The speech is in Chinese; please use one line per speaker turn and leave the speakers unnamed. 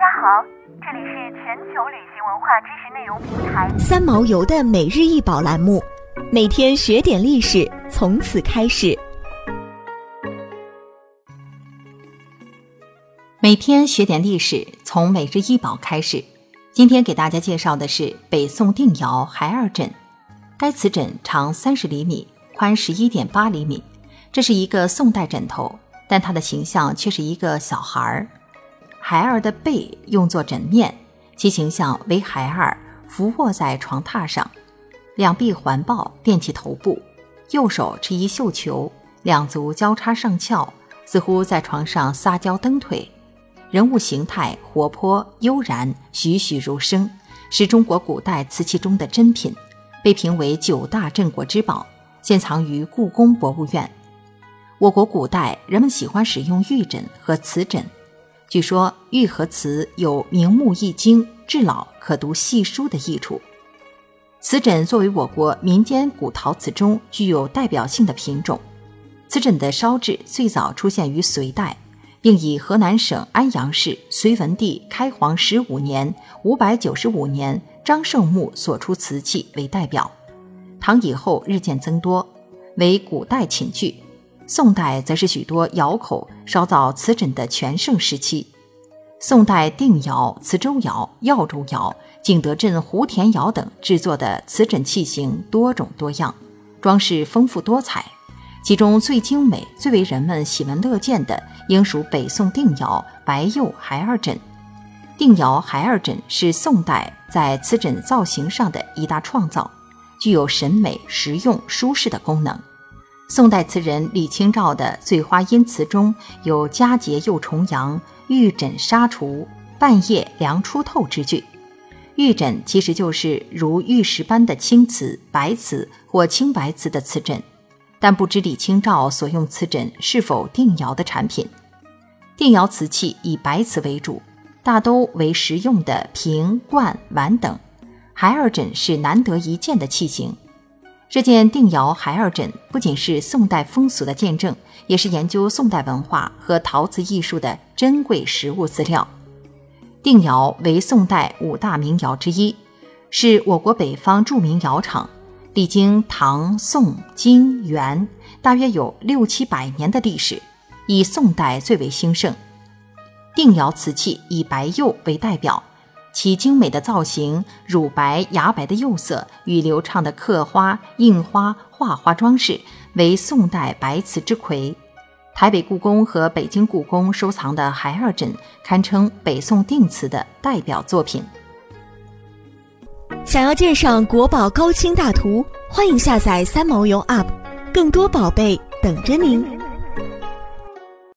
家好，这里是全球旅行文化知识内容平台
三毛游的每日一宝栏目，每天学点历史，从此开始。
每天学点历史，从每日一宝开始。今天给大家介绍的是北宋定窑孩儿枕。该瓷枕长三十厘米，宽十一点八厘米。这是一个宋代枕头，但它的形象却是一个小孩儿。孩儿的背用作枕面，其形象为孩儿伏卧在床榻上，两臂环抱垫起头部，右手持一绣球，两足交叉上翘，似乎在床上撒娇蹬腿。人物形态活泼悠然，栩栩如生，是中国古代瓷器中的珍品，被评为九大镇国之宝，现藏于故宫博物院。我国古代人们喜欢使用玉枕和瓷枕。据说玉和瓷有明目易经、治老可读细书的益处。瓷枕作为我国民间古陶瓷中具有代表性的品种，瓷枕的烧制最早出现于隋代，并以河南省安阳市隋文帝开皇十五年（五百九十五年）张胜墓所出瓷器为代表。唐以后日渐增多，为古代寝具。宋代则是许多窑口烧造瓷枕的全盛时期。宋代定窑、磁州窑、耀州窑、景德镇湖田窑等制作的瓷枕器型多种多样，装饰丰富多彩。其中最精美、最为人们喜闻乐见的，应属北宋定窑白釉孩儿枕。定窑孩儿枕是宋代在瓷枕造型上的一大创造，具有审美、实用、舒适的功能。宋代词人李清照的《醉花阴》词中有“佳节又重阳，玉枕纱厨，半夜凉初透”之句。玉枕其实就是如玉石般的青瓷、白瓷或青白瓷的瓷枕，但不知李清照所用瓷枕是否定窑的产品。定窑瓷器以白瓷为主，大都为实用的瓶、罐、碗等。孩儿枕是难得一见的器型。这件定窑孩儿枕不仅是宋代风俗的见证，也是研究宋代文化和陶瓷艺术的珍贵实物资料。定窑为宋代五大名窑之一，是我国北方著名窑厂，历经唐、宋、金、元，大约有六七百年的历史，以宋代最为兴盛。定窑瓷器以白釉为代表。其精美的造型、乳白、牙白的釉色与流畅的刻花、印花、画花装饰，为宋代白瓷之魁。台北故宫和北京故宫收藏的孩儿枕，堪称北宋定瓷的代表作品。
想要鉴赏国宝高清大图，欢迎下载三毛游 App，更多宝贝等着您。